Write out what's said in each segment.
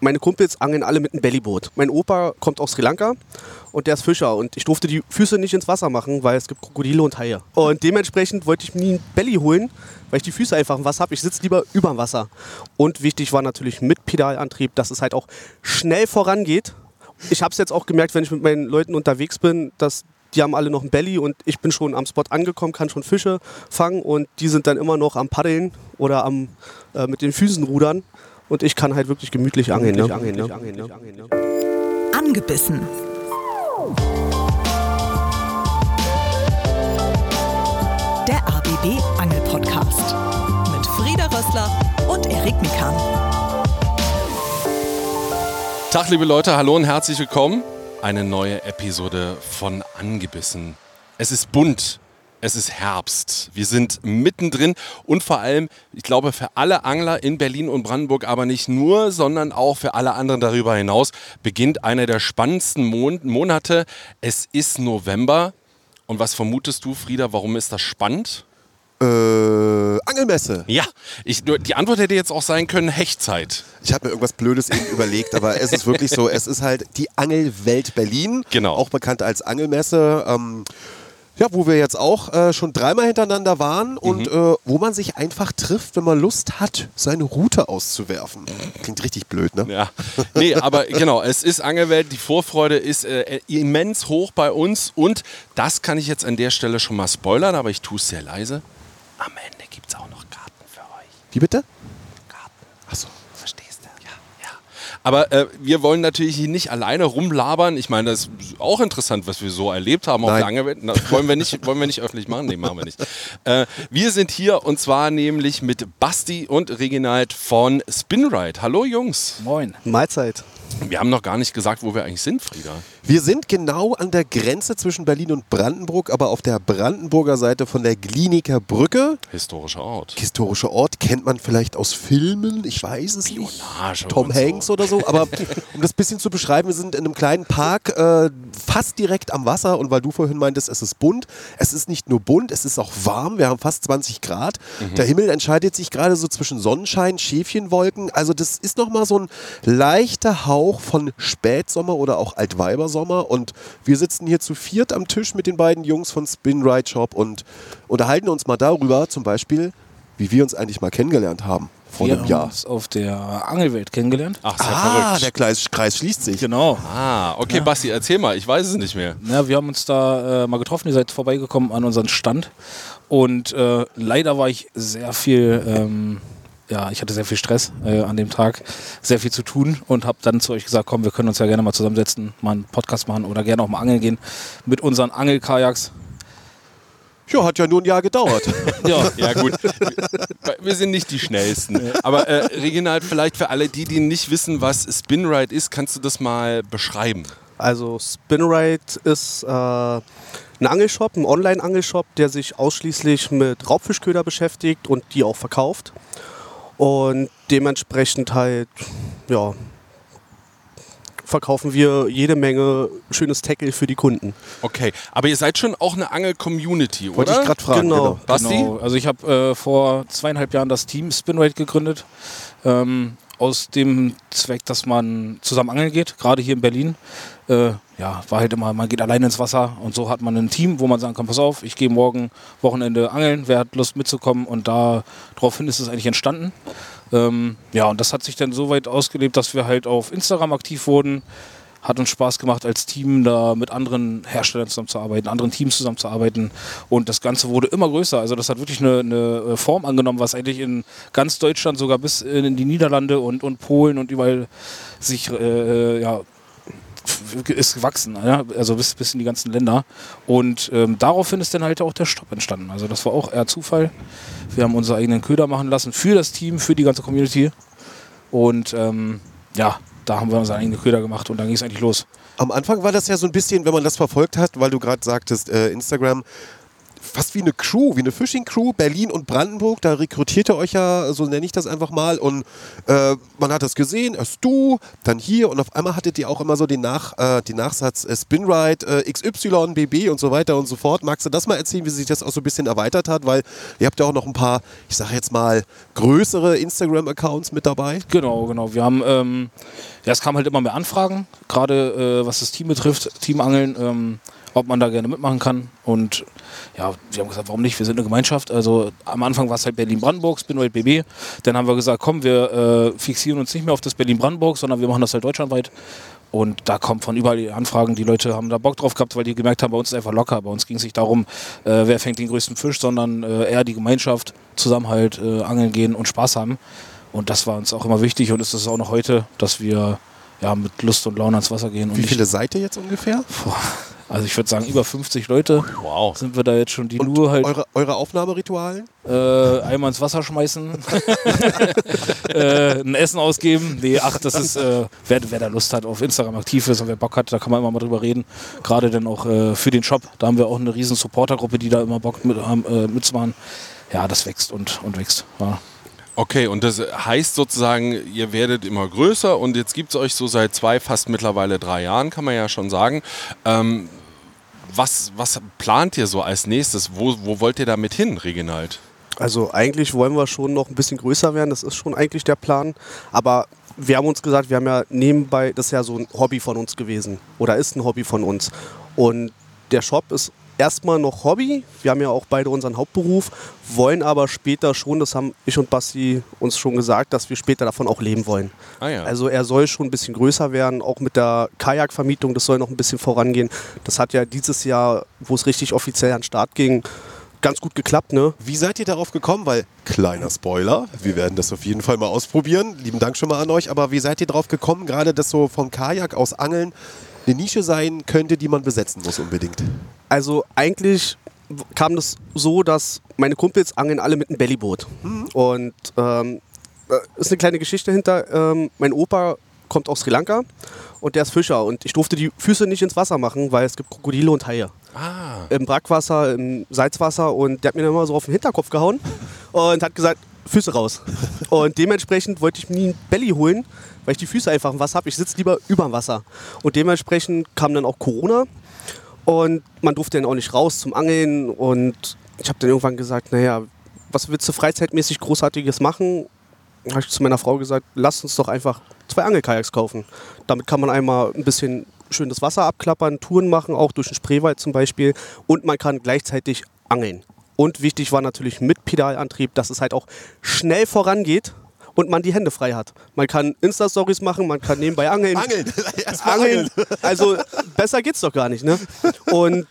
meine Kumpels angeln alle mit einem Bellyboot. Mein Opa kommt aus Sri Lanka und der ist Fischer und ich durfte die Füße nicht ins Wasser machen, weil es gibt Krokodile und Haie. Und dementsprechend wollte ich mir nie ein Belly holen, weil ich die Füße einfach im Wasser habe. Ich sitze lieber über dem Wasser. Und wichtig war natürlich mit Pedalantrieb, dass es halt auch schnell vorangeht. Ich habe es jetzt auch gemerkt, wenn ich mit meinen Leuten unterwegs bin, dass die haben alle noch ein Belly und ich bin schon am Spot angekommen, kann schon Fische fangen und die sind dann immer noch am Paddeln oder am, äh, mit den Füßen rudern und ich kann halt wirklich gemütlich angeln. Ne? Angeln, ne? Angeln, ne? Angebissen. Der ABB Angel Podcast mit Frieda Rössler und Erik Mikan. Tag, liebe Leute, hallo und herzlich willkommen. Eine neue Episode von Angebissen. Es ist bunt, es ist Herbst. Wir sind mittendrin und vor allem, ich glaube, für alle Angler in Berlin und Brandenburg, aber nicht nur, sondern auch für alle anderen darüber hinaus, beginnt einer der spannendsten Mon Monate. Es ist November. Und was vermutest du, Frieda, warum ist das spannend? Äh, Angelmesse. Ja, ich, die Antwort hätte jetzt auch sein können, Hechtzeit. Ich habe mir irgendwas Blödes eben überlegt, aber es ist wirklich so, es ist halt die Angelwelt Berlin, Genau. auch bekannt als Angelmesse. Ähm, ja, wo wir jetzt auch äh, schon dreimal hintereinander waren und äh, wo man sich einfach trifft, wenn man Lust hat, seine Route auszuwerfen. Klingt richtig blöd, ne? Ja, nee, aber genau, es ist Angelwelt, die Vorfreude ist äh, immens hoch bei uns und das kann ich jetzt an der Stelle schon mal spoilern, aber ich tue es sehr leise. Am Ende gibt es auch noch Karten für euch. Wie bitte? Karten. Achso, verstehst du? Ja, ja. Aber äh, wir wollen natürlich hier nicht alleine rumlabern. Ich meine, das ist auch interessant, was wir so erlebt haben auf der Angelwelt. Das wollen wir nicht, wollen wir nicht öffentlich machen? Nee, machen wir nicht. Äh, wir sind hier und zwar nämlich mit Basti und Reginald von Spinride. Hallo Jungs. Moin. Mahlzeit. Wir haben noch gar nicht gesagt, wo wir eigentlich sind, Frieda. Wir sind genau an der Grenze zwischen Berlin und Brandenburg, aber auf der Brandenburger Seite von der Gliniker Brücke. Historischer Ort. Historischer Ort kennt man vielleicht aus Filmen, ich weiß es nicht. Spionage Tom und so. Hanks oder so. Aber um das bisschen zu beschreiben, wir sind in einem kleinen Park, äh, fast direkt am Wasser. Und weil du vorhin meintest, es ist bunt, es ist nicht nur bunt, es ist auch warm. Wir haben fast 20 Grad. Mhm. Der Himmel entscheidet sich gerade so zwischen Sonnenschein, Schäfchenwolken. Also das ist nochmal so ein leichter Hauch von Spätsommer oder auch Altweibersommer. Und wir sitzen hier zu viert am Tisch mit den beiden Jungs von Spin Ride Shop und unterhalten uns mal darüber, zum Beispiel, wie wir uns eigentlich mal kennengelernt haben vor wir einem haben Jahr. uns auf der Angelwelt kennengelernt. Ach, sehr Ah, verrückt. der Kreis, Kreis schließt sich. Genau. Ah, okay, Basti, erzähl mal. Ich weiß es nicht mehr. Ja, wir haben uns da äh, mal getroffen. Ihr seid vorbeigekommen an unseren Stand. Und äh, leider war ich sehr viel, ähm, ja, ich hatte sehr viel Stress äh, an dem Tag, sehr viel zu tun und habe dann zu euch gesagt, komm, wir können uns ja gerne mal zusammensetzen, mal einen Podcast machen oder gerne auch mal angeln gehen mit unseren Angelkajaks. Ja, hat ja nur ein Jahr gedauert. Ja, Ja, gut. Wir sind nicht die Schnellsten. Aber äh, Reginald, vielleicht für alle die, die nicht wissen, was Spinride ist, kannst du das mal beschreiben? Also Spinride ist äh, ein Angelshop, ein Online-Angelshop, der sich ausschließlich mit Raubfischköder beschäftigt und die auch verkauft. Und dementsprechend halt, ja, verkaufen wir jede Menge schönes Tackle für die Kunden. Okay, aber ihr seid schon auch eine Angel-Community, Wollte oder? ich gerade fragen. Genau. Genau. Basti? Genau. Also ich habe äh, vor zweieinhalb Jahren das Team Spinrate gegründet. Ähm, aus dem Zweck, dass man zusammen angeln geht, gerade hier in Berlin. Äh, ja, war halt immer, man geht alleine ins Wasser und so hat man ein Team, wo man sagen kann, pass auf, ich gehe morgen Wochenende angeln, wer hat Lust mitzukommen und daraufhin ist es eigentlich entstanden. Ähm, ja, und das hat sich dann so weit ausgelebt, dass wir halt auf Instagram aktiv wurden. Hat uns Spaß gemacht, als Team da mit anderen Herstellern zusammenzuarbeiten, anderen Teams zusammenzuarbeiten. Und das Ganze wurde immer größer. Also das hat wirklich eine, eine Form angenommen, was eigentlich in ganz Deutschland, sogar bis in die Niederlande und, und Polen und überall sich äh, ja, ist gewachsen, ja? also bis, bis in die ganzen Länder. Und ähm, daraufhin ist dann halt auch der Stopp entstanden. Also das war auch eher Zufall. Wir haben unsere eigenen Köder machen lassen für das Team, für die ganze Community. Und ähm, ja, da haben wir unsere eigenen Köder gemacht und dann ging es eigentlich los. Am Anfang war das ja so ein bisschen, wenn man das verfolgt hat, weil du gerade sagtest, äh, Instagram, fast wie eine Crew, wie eine Fishing-Crew, Berlin und Brandenburg. Da rekrutiert ihr euch ja, so nenne ich das einfach mal. Und äh, man hat das gesehen, erst du, dann hier. Und auf einmal hattet ihr auch immer so den, Nach, äh, den Nachsatz äh, Spinride, äh, XY, BB und so weiter und so fort. Magst du das mal erzählen, wie sich das auch so ein bisschen erweitert hat? Weil ihr habt ja auch noch ein paar, ich sage jetzt mal, größere Instagram-Accounts mit dabei. Genau, genau. Wir haben, ähm, ja, es kamen halt immer mehr Anfragen, gerade äh, was das Team betrifft, Teamangeln, ähm, ob man da gerne mitmachen kann. Und ja, wir haben gesagt, warum nicht? Wir sind eine Gemeinschaft. Also am Anfang war es halt Berlin-Brandenburg, Spinwald BB. Dann haben wir gesagt, komm, wir äh, fixieren uns nicht mehr auf das Berlin-Brandenburg, sondern wir machen das halt deutschlandweit. Und da kommt von überall die Anfragen. Die Leute haben da Bock drauf gehabt, weil die gemerkt haben, bei uns ist einfach locker. Bei uns ging es nicht darum, äh, wer fängt den größten Fisch, sondern äh, eher die Gemeinschaft, Zusammenhalt, äh, angeln gehen und Spaß haben. Und das war uns auch immer wichtig und ist es auch noch heute, dass wir ja, mit Lust und Laune ans Wasser gehen. Wie viele seid ihr jetzt ungefähr? Boah, also ich würde sagen, über 50 Leute Wow. sind wir da jetzt schon, die Und nur halt eure, eure Aufnahmeritualen? äh, einmal ins Wasser schmeißen, äh, ein Essen ausgeben. Nee, ach, das ist, äh, wer, wer da Lust hat, auf Instagram aktiv ist und wer Bock hat, da kann man immer mal drüber reden. Gerade dann auch äh, für den Shop, da haben wir auch eine riesen Supportergruppe, die da immer Bock mit, haben, äh, mitzumachen. Ja, das wächst und, und wächst. Ja. Okay, und das heißt sozusagen, ihr werdet immer größer und jetzt gibt es euch so seit zwei, fast mittlerweile drei Jahren, kann man ja schon sagen. Ähm, was, was plant ihr so als nächstes? Wo, wo wollt ihr damit hin, Reginald? Also eigentlich wollen wir schon noch ein bisschen größer werden, das ist schon eigentlich der Plan. Aber wir haben uns gesagt, wir haben ja nebenbei, das ist ja so ein Hobby von uns gewesen oder ist ein Hobby von uns. Und der Shop ist erstmal noch Hobby. Wir haben ja auch beide unseren Hauptberuf, wollen aber später schon, das haben ich und Basti uns schon gesagt, dass wir später davon auch leben wollen. Ah ja. Also er soll schon ein bisschen größer werden, auch mit der Kajakvermietung, das soll noch ein bisschen vorangehen. Das hat ja dieses Jahr, wo es richtig offiziell an den Start ging, ganz gut geklappt, ne? Wie seid ihr darauf gekommen? Weil, kleiner Spoiler, wir werden das auf jeden Fall mal ausprobieren. Lieben Dank schon mal an euch. Aber wie seid ihr darauf gekommen, gerade dass so vom Kajak aus Angeln eine Nische sein könnte, die man besetzen muss unbedingt? Also eigentlich kam das so, dass meine Kumpels angeln alle mit einem Bellyboot. Und ähm, äh, ist eine kleine Geschichte hinter. Ähm, mein Opa kommt aus Sri Lanka und der ist Fischer. Und ich durfte die Füße nicht ins Wasser machen, weil es gibt Krokodile und Haie. ah. Im Brackwasser, im Salzwasser. Und der hat mir dann immer so auf den Hinterkopf gehauen und hat gesagt, Füße raus. Und dementsprechend wollte ich mir nie ein Belly holen, weil ich die Füße einfach im Wasser habe. Ich sitze lieber über dem Wasser. Und dementsprechend kam dann auch Corona. Und man durfte dann auch nicht raus zum Angeln. Und ich habe dann irgendwann gesagt, naja, was willst du freizeitmäßig Großartiges machen? Habe ich zu meiner Frau gesagt, lass uns doch einfach zwei Angelkajaks kaufen. Damit kann man einmal ein bisschen schön das Wasser abklappern, Touren machen, auch durch den Spreewald zum Beispiel. Und man kann gleichzeitig angeln. Und wichtig war natürlich mit Pedalantrieb, dass es halt auch schnell vorangeht und man die Hände frei hat. Man kann Insta-Stories machen, man kann nebenbei angeln. Angeln! Angeln! Also besser geht's doch gar nicht, ne? Und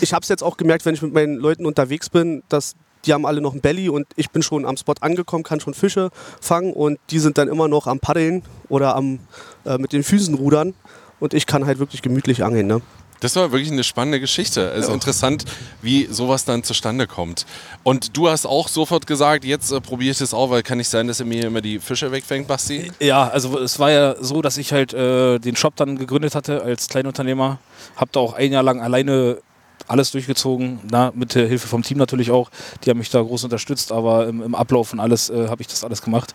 ich habe es jetzt auch gemerkt, wenn ich mit meinen Leuten unterwegs bin, dass die haben alle noch ein Belly und ich bin schon am Spot angekommen, kann schon Fische fangen und die sind dann immer noch am Paddeln oder am äh, mit den Füßen rudern und ich kann halt wirklich gemütlich angeln, ne? Das war wirklich eine spannende Geschichte. Es ist interessant, wie sowas dann zustande kommt. Und du hast auch sofort gesagt, jetzt äh, probiere ich das auch, weil kann nicht sein, dass er mir immer die Fische wegfängt, Basti. Ja, also es war ja so, dass ich halt äh, den Shop dann gegründet hatte als Kleinunternehmer. Hab da auch ein Jahr lang alleine alles durchgezogen, na, mit der Hilfe vom Team natürlich auch. Die haben mich da groß unterstützt, aber im, im Ablauf und alles äh, habe ich das alles gemacht.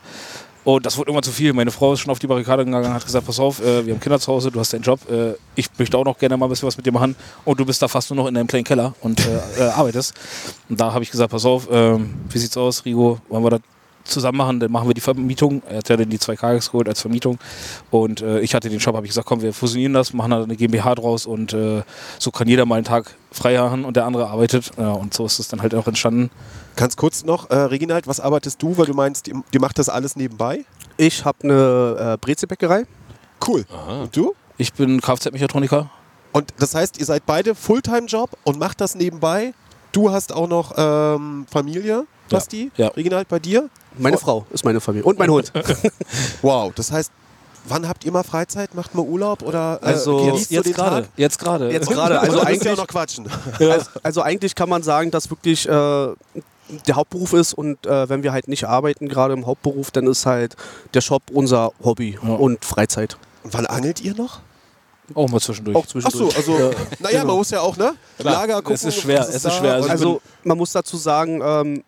Und das wurde irgendwann zu viel. Meine Frau ist schon auf die Barrikade gegangen, hat gesagt, pass auf, äh, wir haben Kinder zu Hause, du hast deinen Job, äh, ich möchte auch noch gerne mal ein bisschen was mit dir machen und du bist da fast nur noch in deinem kleinen Keller und äh, äh, arbeitest. Und da habe ich gesagt, pass auf, ähm, wie sieht's aus, Rigo, wollen wir das zusammen machen, dann machen wir die Vermietung. Er hat ja dann die zwei Kajaks geholt als Vermietung. Und äh, ich hatte den Shop, habe ich gesagt, komm, wir fusionieren das, machen da eine GmbH draus und äh, so kann jeder mal einen Tag frei haben und der andere arbeitet. Ja, und so ist es dann halt auch entstanden. Ganz kurz noch, äh, Reginald, was arbeitest du? Weil du meinst, ihr, ihr macht das alles nebenbei? Ich habe eine äh, Brezelbäckerei. Cool. Und du? Ich bin Kfz-Mechatroniker. Und das heißt, ihr seid beide Fulltime-Job und macht das nebenbei. Du hast auch noch ähm, Familie, Basti? ja. Reginald, bei dir? Meine Oh. Frau ist meine Familie und mein Hund. Wow, das heißt, wann habt ihr mal Freizeit? Macht mal Urlaub oder äh, Also, den Tag? Jetzt gerade. Jetzt gerade. Also eigentlich auch noch quatschen. Also, also eigentlich kann man sagen, dass wirklich äh, der Hauptberuf ist und äh, wenn wir halt nicht arbeiten, gerade im Hauptberuf, dann ist halt der Shop unser Hobby Ja. und Freizeit. Und wann angelt ihr noch? Auch mal zwischendurch. Auch Ach zwischendurch. so, also, naja, man muss ja auch, ne? Lager gucken. es ist schwer, was es ist schwer. Also Also man muss dazu sagen, ähm,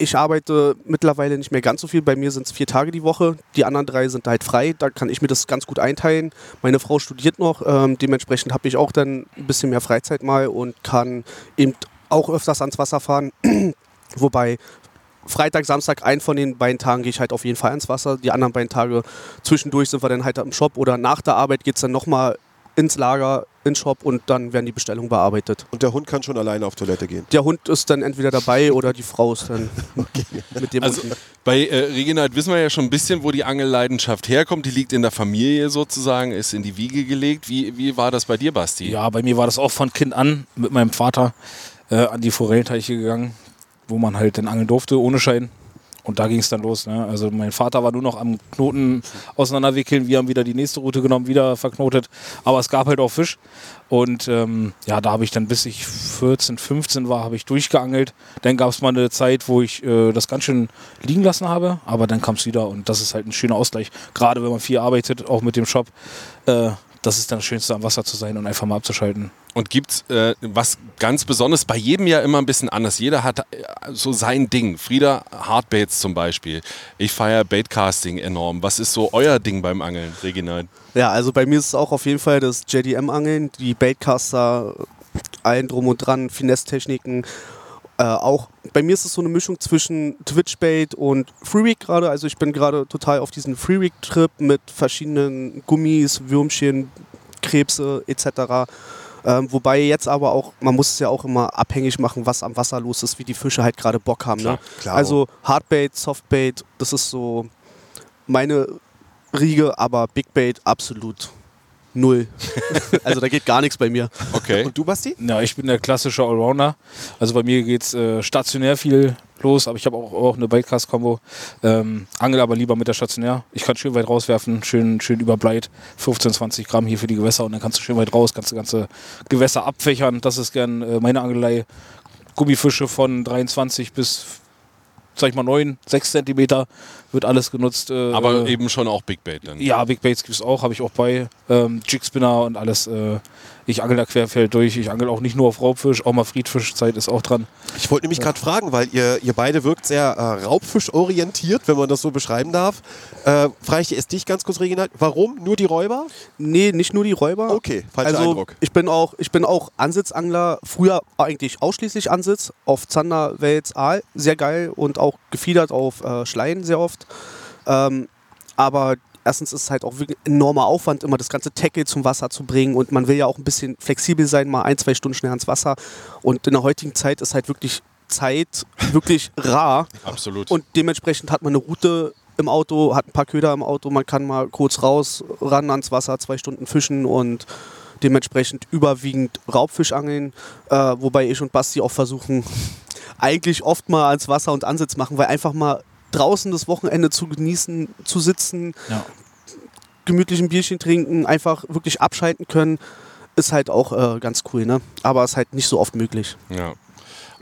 ich arbeite mittlerweile nicht mehr ganz so viel. Bei mir sind es vier Tage die Woche. Die anderen drei sind halt frei. Da kann ich mir das ganz gut einteilen. Meine Frau studiert noch. Ähm, dementsprechend habe ich auch dann ein bisschen mehr Freizeit mal und kann eben auch öfters ans Wasser fahren. Wobei Freitag, Samstag, einen von den beiden Tagen gehe ich halt auf jeden Fall ans Wasser. Die anderen beiden Tage zwischendurch sind wir dann halt im Shop oder nach der Arbeit geht es dann nochmal ins Lager, ins Shop und dann werden die Bestellungen bearbeitet. Und der Hund kann schon alleine auf Toilette gehen. Der Hund ist dann entweder dabei oder die Frau ist dann mit dem Also unten. bei äh, Reginald wissen wir ja schon ein bisschen, wo die Angelleidenschaft herkommt. Die liegt in der Familie sozusagen, ist in die Wiege gelegt. Wie, wie war das bei dir, Basti? Ja, bei mir war das auch von Kind an mit meinem Vater äh, an die Forellteiche gegangen, wo man halt dann angeln durfte ohne Schein. Und da ging es dann los. Ne? Also mein Vater war nur noch am Knoten auseinanderwickeln. Wir haben wieder die nächste Route genommen, wieder verknotet. Aber es gab halt auch Fisch. Und ähm, ja, da habe ich dann, bis ich 14, 15 war, habe ich durchgeangelt. Dann gab es mal eine Zeit, wo ich äh, das ganz schön liegen lassen habe. Aber dann kam es wieder und das ist halt ein schöner Ausgleich. Gerade wenn man viel arbeitet, auch mit dem Shop. Äh, das ist dann das Schönste, am Wasser zu sein und einfach mal abzuschalten. Und gibt's äh, was ganz Besonderes? Bei jedem ja immer ein bisschen anders. Jeder hat äh, so sein Ding. Frieda Hardbaits zum Beispiel. Ich feiere Baitcasting enorm. Was ist so euer Ding beim Angeln, Reginald? Ja, also bei mir ist es auch auf jeden Fall das JDM-Angeln, die Baitcaster, allen drum und dran, Finesse-Techniken. Äh, auch bei mir ist es so eine Mischung zwischen Twitch-Bait und Freeweek gerade. Also ich bin gerade total auf diesen Freeweek-Trip mit verschiedenen Gummis, Würmchen, Krebse etc. Ähm, wobei jetzt aber auch, man muss es ja auch immer abhängig machen, was am Wasser los ist, wie die Fische halt gerade Bock haben. Klar, ne? klar. Also Hardbait, Softbait, das ist so meine Riege, aber Big Bait absolut null. also da geht gar nichts bei mir. Okay. Und du, Basti? Ja, ich bin der klassische Allrounder. Also bei mir geht es äh, stationär viel los, aber ich habe auch, auch eine Baitcast-Kombo. Ähm, angel aber lieber mit der stationär. Ich kann schön weit rauswerfen, schön, schön überbleit. 15, 20 Gramm hier für die Gewässer und dann kannst du schön weit raus, kannst du ganze Gewässer abfächern. Das ist gern äh, meine Angelei. Gummifische von 23 bis, sag ich mal, 9, 6 Zentimeter wird alles genutzt. Äh, Aber äh, eben schon auch Big Bait dann. ja, Big Baits gibt es auch, habe ich auch bei. Ähm, Jigspinner und alles. Äh, ich angel da querfeld durch. Ich angel auch nicht nur auf Raubfisch, auch mal Friedfischzeit ist auch dran. Ich wollte nämlich gerade fragen, weil ihr, ihr beide wirkt sehr äh, raubfischorientiert, wenn man das so beschreiben darf. Äh, frage ich erst dich ganz kurz, Regina, warum nur die Räuber? Nee, nicht nur die Räuber. Okay, falscher also Eindruck. ich bin auch, ich bin auch Ansitzangler, früher eigentlich ausschließlich Ansitz, auf Zander, Wels, Aal, sehr geil und auch gefiedert auf äh, Schleien sehr oft. Ähm, aber erstens ist es halt auch wirklich ein enormer Aufwand, immer das ganze Tackle zum Wasser zu bringen und man will ja auch ein bisschen flexibel sein, mal ein, zwei Stunden schnell ans Wasser. Und in der heutigen Zeit ist halt wirklich Zeit wirklich rar. Absolut. Und dementsprechend hat man eine Route im Auto, hat ein paar Köder im Auto, man kann mal kurz raus, ran ans Wasser, zwei Stunden fischen und dementsprechend überwiegend Raubfisch angeln, äh, wobei ich und Basti auch versuchen, eigentlich oft mal ans Wasser und Ansitz machen, weil einfach mal draußen das Wochenende zu genießen, zu sitzen, Ja. gemütlich ein Bierchen trinken, einfach wirklich abschalten können, ist halt auch äh, ganz cool, ne? Aber ist halt nicht so oft möglich. Ja.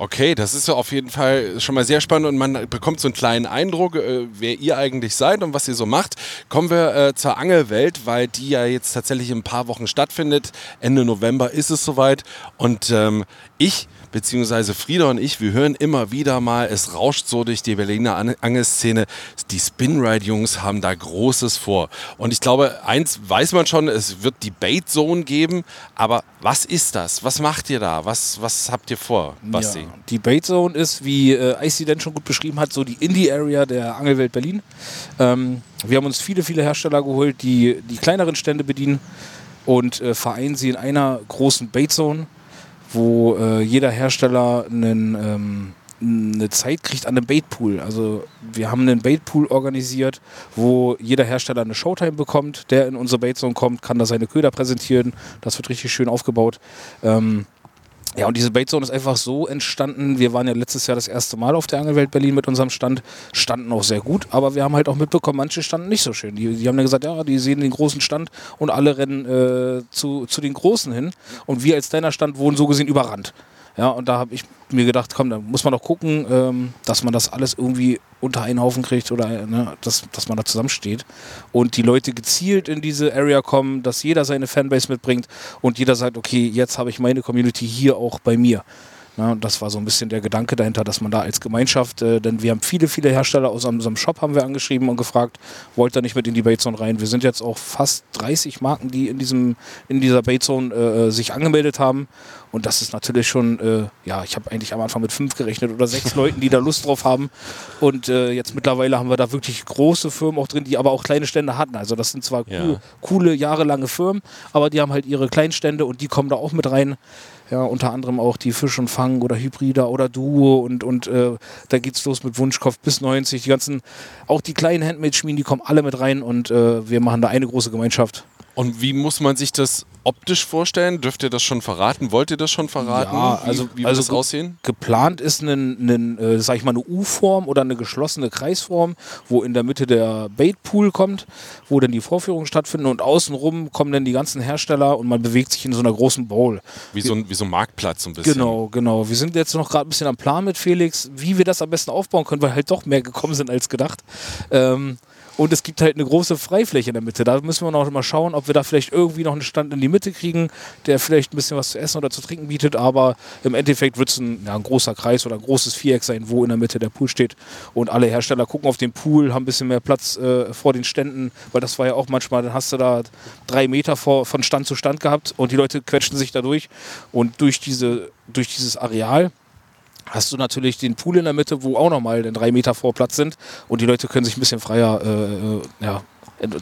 Okay, das ist ja auf jeden Fall schon mal sehr spannend und man bekommt so einen kleinen Eindruck, äh, wer ihr eigentlich seid und was ihr so macht. Kommen wir äh, zur Angelwelt, weil die ja jetzt tatsächlich in ein paar Wochen stattfindet. Ende November ist es soweit und ähm, ich beziehungsweise Frieda und ich, wir hören immer wieder mal, es rauscht so durch die Berliner An- Angelszene. Die Spinride-Jungs haben da Großes vor. Und ich glaube, eins weiß man schon, es wird die Bait Zone geben. Aber was ist das? Was macht ihr da? Was, was habt ihr vor, Basti? Ja, die Bait Zone ist, wie äh, Icy Dan schon gut beschrieben hat, so die Indie-Area der Angelwelt Berlin. Ähm, wir haben uns viele, viele Hersteller geholt, die die kleineren Stände bedienen und äh, vereinen sie in einer großen Bait Zone, wo äh, jeder Hersteller einen, ähm, eine Zeit kriegt an einem Baitpool. Also wir haben einen Baitpool organisiert, wo jeder Hersteller eine Showtime bekommt, der in unsere Baitzone kommt, kann da seine Köder präsentieren. Das wird richtig schön aufgebaut. Ähm, ja, und diese Baitzone ist einfach so entstanden. Wir waren ja letztes Jahr das erste Mal auf der Angelwelt Berlin mit unserem Stand, standen auch sehr gut, aber wir haben halt auch mitbekommen, manche standen nicht so schön. Die, die haben dann gesagt, ja, die sehen den großen Stand und alle rennen äh, zu, zu den Großen hin und wir als kleiner Stand wurden so gesehen überrannt. Ja, und da habe ich mir gedacht, komm, da muss man doch gucken, ähm, dass man das alles irgendwie unter einen Haufen kriegt oder ne, dass, dass man da zusammensteht und die Leute gezielt in diese Area kommen, dass jeder seine Fanbase mitbringt und jeder sagt, okay, jetzt habe ich meine Community hier auch bei mir. Ja, und das war so ein bisschen der Gedanke dahinter, dass man da als Gemeinschaft, äh, denn wir haben viele, viele Hersteller aus unserem Shop haben wir angeschrieben und gefragt, wollt ihr nicht mit in die Batezone rein? Wir sind jetzt auch fast 30 Marken, die in diesem in dieser Batezone äh, sich angemeldet haben und das ist natürlich schon, äh, ja, ich habe eigentlich am Anfang mit fünf gerechnet oder sechs Leuten, die da Lust drauf haben. Und äh, jetzt mittlerweile haben wir da wirklich große Firmen auch drin, die aber auch kleine Stände hatten. Also das sind zwar Ja. cool, coole, jahrelange Firmen, aber die haben halt ihre Kleinstände und die kommen da auch mit rein. Ja, unter anderem auch die Fisch und Fang oder Hybrida oder Duo und, und äh, da geht's los mit Wunschkopf bis 90. Die ganzen, auch die kleinen Handmade-Schmieden, die kommen alle mit rein und äh, wir machen da eine große Gemeinschaft. Und wie muss man sich das optisch vorstellen? Dürft ihr das schon verraten? Wollt ihr das schon verraten? Ja, wie, also- wie wird also das ge- aussehen? Geplant ist ein äh, sag ich mal, eine U-Form oder eine geschlossene Kreisform, wo in der Mitte der Baitpool kommt, wo dann die Vorführungen stattfinden und außenrum kommen dann die ganzen Hersteller und man bewegt sich in so einer großen Bowl. Wie so ein, wie so ein Marktplatz so ein bisschen. Genau, genau. Wir sind jetzt noch gerade ein bisschen am Plan mit Felix, wie wir das am besten aufbauen können, weil halt doch mehr gekommen sind als gedacht. Ähm, und es gibt halt eine große Freifläche in der Mitte. Da müssen wir noch mal schauen, ob wir da vielleicht irgendwie noch einen Stand in die Mitte kriegen, der vielleicht ein bisschen was zu essen oder zu trinken bietet. Aber im Endeffekt wird es ein, ja, ein großer Kreis oder ein großes Viereck sein, wo in der Mitte der Pool steht. Und alle Hersteller gucken auf den Pool, haben ein bisschen mehr Platz äh, vor den Ständen, weil das war ja auch manchmal, dann hast du da drei Meter vor, von Stand zu Stand gehabt und die Leute quetschen sich da durch. Und durch, diese, durch dieses Areal hast du natürlich den Pool in der Mitte, wo auch nochmal drei Meter vor Platz sind und die Leute können sich ein bisschen freier, äh, äh, ja,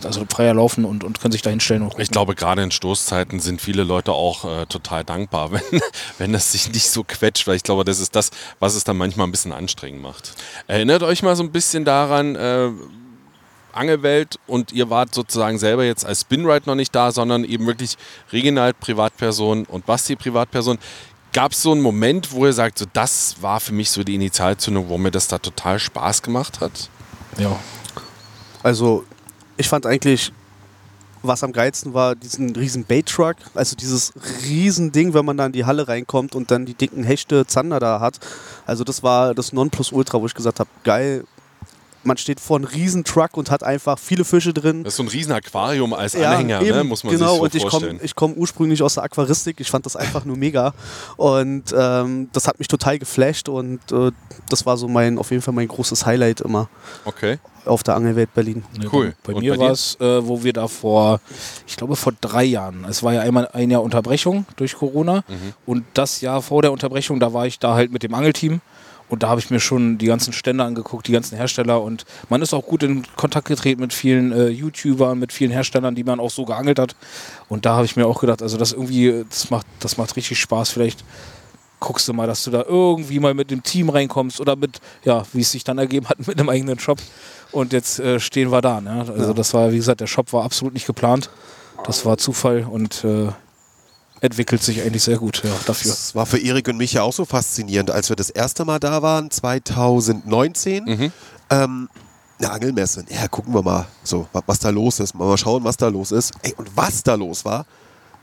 also freier laufen und, und können sich da hinstellen und gucken. Ich glaube, gerade in Stoßzeiten sind viele Leute auch äh, total dankbar, wenn, wenn das sich nicht so quetscht, weil ich glaube, das ist das, was es dann manchmal ein bisschen anstrengend macht. Erinnert euch mal so ein bisschen daran, äh, Angelwelt und ihr wart sozusagen selber jetzt als Spinride noch nicht da, sondern eben wirklich regional Privatperson und Basti Privatperson. Gab es so einen Moment, wo ihr sagt, so, das war für mich so die Initialzündung, wo mir das da total Spaß gemacht hat? ja. Also, ich fand eigentlich, was am geilsten war, diesen riesen Bait-Truck. Also dieses riesen Ding, wenn man da in die Halle reinkommt und dann die dicken Hechte Zander da hat. Also das war das Nonplusultra, wo ich gesagt habe, geil. Man steht vor einem riesen Truck und hat einfach viele Fische drin. Das ist so ein riesen Aquarium als Anhänger, ne? eben, muss man genau, sich so und ich komme vorstellen. ich komm ursprünglich aus der Aquaristik. Ich fand das einfach nur mega. Und ähm, das hat mich total geflasht und äh, das war so mein, auf jeden Fall mein großes Highlight immer okay. auf der Angelwelt Berlin. Ne, Cool. Bei, Und mir war es, äh, wo wir da vor, ich glaube vor drei Jahren, es war ja einmal ein Jahr Unterbrechung durch Corona Mhm. und das Jahr vor der Unterbrechung, da war ich da halt mit dem Angelteam und da habe ich mir schon die ganzen Stände angeguckt, die ganzen Hersteller und man ist auch gut in Kontakt getreten mit vielen äh, YouTubern, mit vielen Herstellern, die man auch so geangelt hat und da habe ich mir auch gedacht, also das irgendwie, das macht, das macht richtig Spaß, vielleicht guckst du mal, dass du da irgendwie mal mit dem Team reinkommst oder mit, ja, wie es sich dann ergeben hat, mit einem eigenen Shop. Und jetzt äh, stehen wir da. Ne? Also das war, wie gesagt, der Shop war absolut nicht geplant. Das war Zufall und äh, entwickelt sich eigentlich sehr gut ja, dafür. Das war für Erik und mich ja auch so faszinierend, als wir das erste Mal da waren, 2019. Mhm. Ähm, eine Angelmesse. Ja, gucken wir mal, so, wa- was da los ist. Mal schauen, was da los ist. Ey, und was da los war.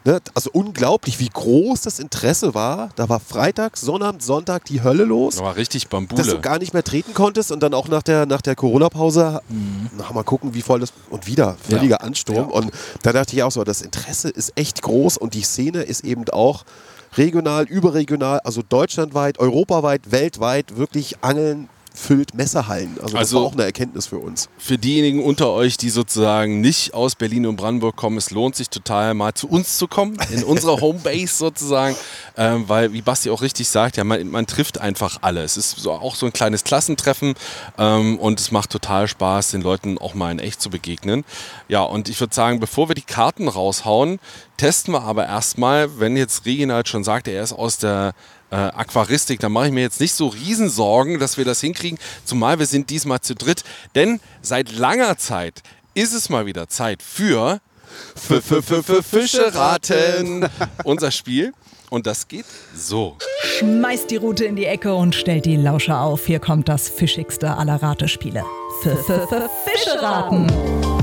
Ne? Also unglaublich, wie groß das Interesse war. Da war Freitag, Sonnabend, Sonntag die Hölle los. Da war richtig dass du Bambule. gar nicht mehr treten konntest und dann auch nach der, nach der Corona-Pause, na, mal gucken, wie voll das, und wieder, völliger Ansturm. Und da dachte ich auch so, das Interesse ist echt groß und die Szene ist eben auch regional, überregional, also deutschlandweit, europaweit, weltweit, wirklich Angeln füllt Messerhallen. Also das Also- war auch eine Erkenntnis für uns. Für diejenigen unter euch, die sozusagen nicht aus Berlin und Brandenburg kommen, es lohnt sich total mal zu uns zu kommen, in unsere Homebase sozusagen, ähm, weil, wie Basti auch richtig sagt, ja, man, man trifft einfach alle. Es ist so, auch so ein kleines Klassentreffen ähm, und es macht total Spaß, den Leuten auch mal in echt zu begegnen. Ja, und ich würde sagen, bevor wir die Karten raushauen, testen wir aber erstmal, wenn jetzt Reginald schon sagt, er ist aus der äh, Aquaristik, da mache ich mir jetzt nicht so Riesensorgen, dass wir das hinkriegen, zumal wir sind diesmal zu dritt, denn seit langer Zeit ist es mal wieder Zeit für F -f -f -f Fische raten, unser Spiel. Und das geht so. Schmeißt die Rute in die Ecke und stellt die Lauscher auf. Hier kommt das fischigste aller Ratespiele. F -f -f Fische raten.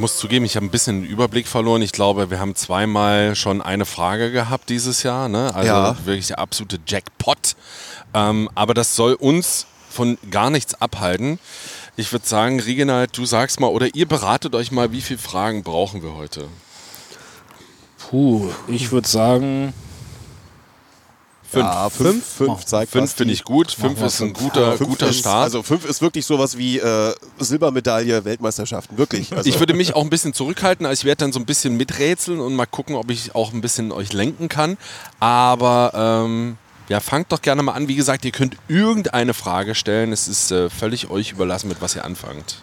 Ich muss zugeben, ich habe ein bisschen den Überblick verloren. Ich glaube, wir haben zweimal schon eine Frage gehabt dieses Jahr. Ne? Also Ja. wirklich der absolute Jackpot. Ähm, aber das soll uns von gar nichts abhalten. Ich würde sagen, Reginald, du sagst mal, oder ihr beratet euch mal, wie viele Fragen brauchen wir heute? Puh, ich würde sagen, Fünf. Ja, fünf, fünf zeigt Fünf was finde ich gut. Fünf ist ein guter, Fünf guter ist, Start. Also fünf ist wirklich sowas wie äh, Silbermedaille Weltmeisterschaften, wirklich. Also, ich würde mich auch ein bisschen zurückhalten. Also ich werde dann so ein bisschen miträtseln und mal gucken, ob ich auch ein bisschen euch lenken kann. Aber ähm, ja, fangt doch gerne mal an. Wie gesagt, ihr könnt irgendeine Frage stellen. Es ist äh, völlig euch überlassen, mit was ihr anfangt.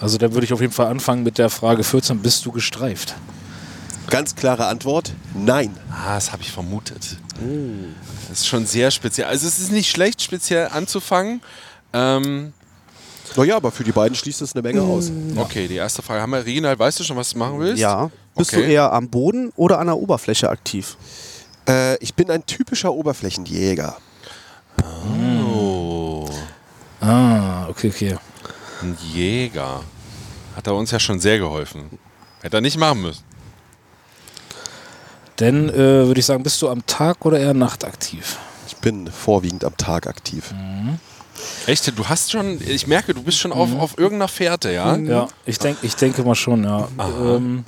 also da würde ich auf jeden Fall anfangen mit der Frage 14, bist du gestreift? Ganz klare Antwort: Nein. Ah, das habe ich vermutet. Das ist schon sehr speziell. Also es ist nicht schlecht, speziell anzufangen. Ähm, Naja, aber für die beiden schließt es eine Menge aus. okay, die erste Frage haben wir. Reginald, weißt du schon, was du machen willst? Ja. Bist Okay. du eher am Boden oder an der Oberfläche aktiv? Äh, ich bin ein typischer Oberflächenjäger. Oh, Ah, okay, okay. ein Jäger. Hat er uns ja schon sehr geholfen. Hätte er nicht machen müssen. Dann äh, würde ich sagen, bist du am Tag oder eher nachtaktiv? Ich bin vorwiegend am Tag aktiv. Echt? Du hast schon, ich merke, du bist schon auf, auf irgendeiner Fährte, ja? Ja, ich, denk, ich denke mal schon, ja. Ähm,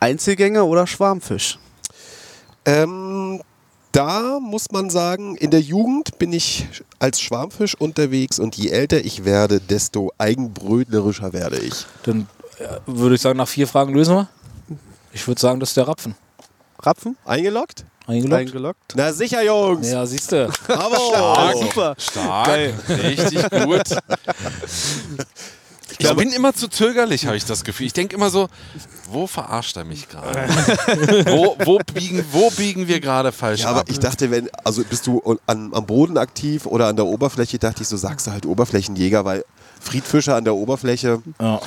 Einzelgänger oder Schwarmfisch? Ähm, da muss man sagen, in der Jugend bin ich als Schwarmfisch unterwegs und je älter ich werde, desto eigenbrötlerischer werde ich. dann äh, würde ich sagen, nach vier Fragen lösen wir. Ich würde sagen, das ist der Rapfen. Rapfen? Eingeloggt? Eingeloggt? Eingeloggt? Na sicher, Jungs! Ja, siehst du. Bravo! super. Stark, richtig gut. Ich bin immer zu zögerlich, habe ich das Gefühl. Ich denke immer so, wo verarscht er mich gerade? wo, wo, biegen, wo biegen wir gerade falsch Ja, aber ab? ich dachte, wenn, also bist du an, am Boden aktiv oder an der Oberfläche, dachte ich, so sagst du halt Oberflächenjäger, weil Friedfische an der Oberfläche Ja.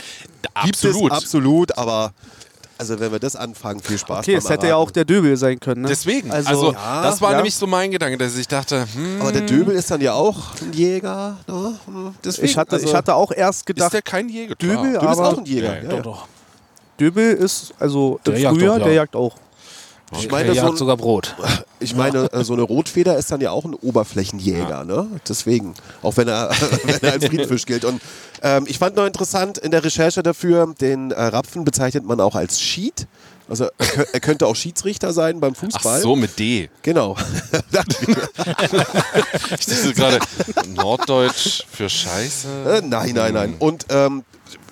gibt absolut. es absolut, aber also wenn wir das anfangen, viel Spaß Okay, es hätte ja auch der Döbel sein können. Ne? Deswegen, also, Also, ja, das war ja. nämlich so mein Gedanke, dass ich dachte, hm, Aber der Döbel ist dann ja auch ein Jäger. Ne? Deswegen, ich, hatte, also, ich hatte auch erst ist gedacht, der kein Jäger? Döbel, du bist aber auch ein Jäger. Ja, Ja, Doch, ja. doch. Döbel ist, also Der im jagt Frühjahr, doch, ja. der jagt auch. Ich meine, so ein, sogar Brot. ich meine, äh, so eine Rotfeder ist dann ja auch ein Oberflächenjäger, ne? Deswegen, auch wenn er, wenn er als Friedfisch gilt. Und ähm, ich fand noch interessant in der Recherche dafür, den äh, Rapfen bezeichnet man auch als Schied. Also er, kö- könnte auch Schiedsrichter sein beim Ach Fußball. so, mit D. Genau. Ich dachte gerade, Norddeutsch für Scheiße. Äh, nein, nein, nein. Und ähm,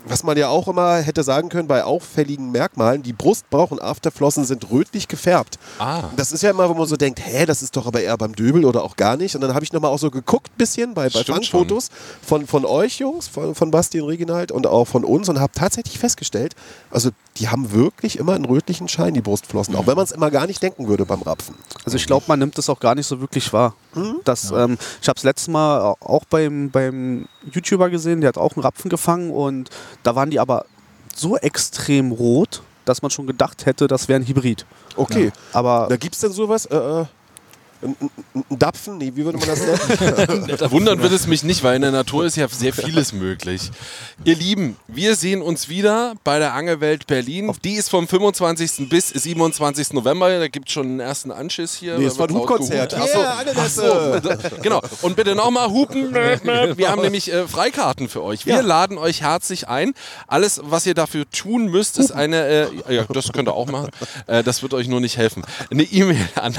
was man ja auch immer hätte sagen können bei auffälligen Merkmalen, die Brust, Bauch und Afterflossen sind rötlich gefärbt. Ah. Das ist ja immer, wo man so denkt, hä, das ist doch aber eher beim Döbel oder auch gar nicht. Und dann habe ich nochmal auch so geguckt bisschen bei, bei Fangfotos von, von euch Jungs, von, von Basti und Reginald und auch von uns und habe tatsächlich festgestellt, also die haben wirklich immer einen rötlichen Schein, die Brustflossen, auch wenn man es immer gar nicht denken würde beim Rapfen. Also ich glaube, man nimmt das auch gar nicht so wirklich wahr. Das, ähm, ich habe es letztes Mal auch beim, beim YouTuber gesehen, der hat auch einen Rapfen gefangen und da waren die aber so extrem rot, dass man schon gedacht hätte, das wäre ein Hybrid. Okay, Aber da gibt es denn sowas? Äh, äh, ein, Dapfen? Nee, wie würde man das nennen? Wundern wird es mich nicht, weil in der Natur ist ja sehr vieles möglich. Ihr Lieben, wir sehen uns wieder bei der Angelwelt Berlin. Die ist vom 25. bis 27. November. Da gibt es schon einen ersten Anschiss hier. Nee, es war ein Hubkonzert. gehupt. Ach so. Yeah, Angelnetze. Ach so. Genau. Und bitte nochmal hupen. Wir haben nämlich äh, Freikarten für euch. Wir Ja. laden euch herzlich ein. Alles, was ihr dafür tun müsst, ist eine, äh, ja, das könnt ihr auch machen. Äh, das wird euch nur nicht helfen. Eine E-Mail an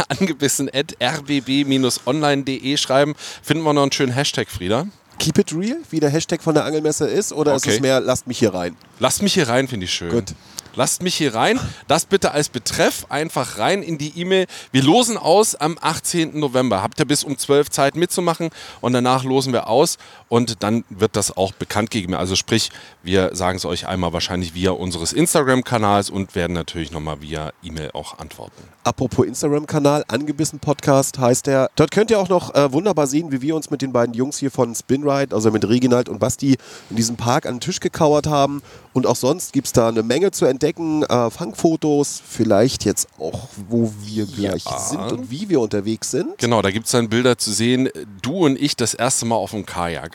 angebissen.rbb-online.de schreiben. Finden wir noch einen schönen Hashtag, Frieda. Keep it real, wie der Hashtag von der Angelmesse ist, oder ist Okay. es mehr, lasst mich hier rein? Lasst mich hier rein, finde ich schön. Gut. Lasst mich hier rein. Das bitte als Betreff einfach rein in die E-Mail. Wir losen aus am 18. November. Habt ihr bis um 12 Zeit mitzumachen und danach losen wir aus und dann wird das auch bekannt gegeben. Also sprich, wir sagen es euch einmal wahrscheinlich via unseres Instagram-Kanals und werden natürlich nochmal via E-Mail auch antworten. Apropos Instagram-Kanal, angebissen Podcast heißt der. Dort könnt ihr auch noch äh, wunderbar sehen, wie wir uns mit den beiden Jungs hier von Spinride, also mit Reginald und Basti, in diesem Park an den Tisch gekauert haben. Und auch sonst gibt es da eine Menge zu entdecken. Äh, Fangfotos, vielleicht jetzt auch, wo wir gleich Ja. sind und wie wir unterwegs sind. Genau, da gibt es dann Bilder zu sehen. Du und ich das erste Mal auf dem Kajak.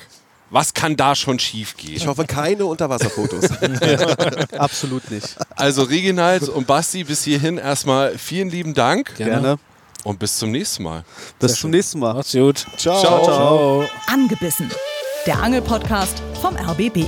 Was kann da schon schief gehen? Ich hoffe, keine Unterwasserfotos. Absolut nicht. Also Reginald und Basti, bis hierhin erstmal vielen lieben Dank Gerne. und bis zum nächsten Mal. Bis zum nächsten Mal. Macht's gut. Ciao. Ciao. Angebissen. Der Angelpodcast vom RBB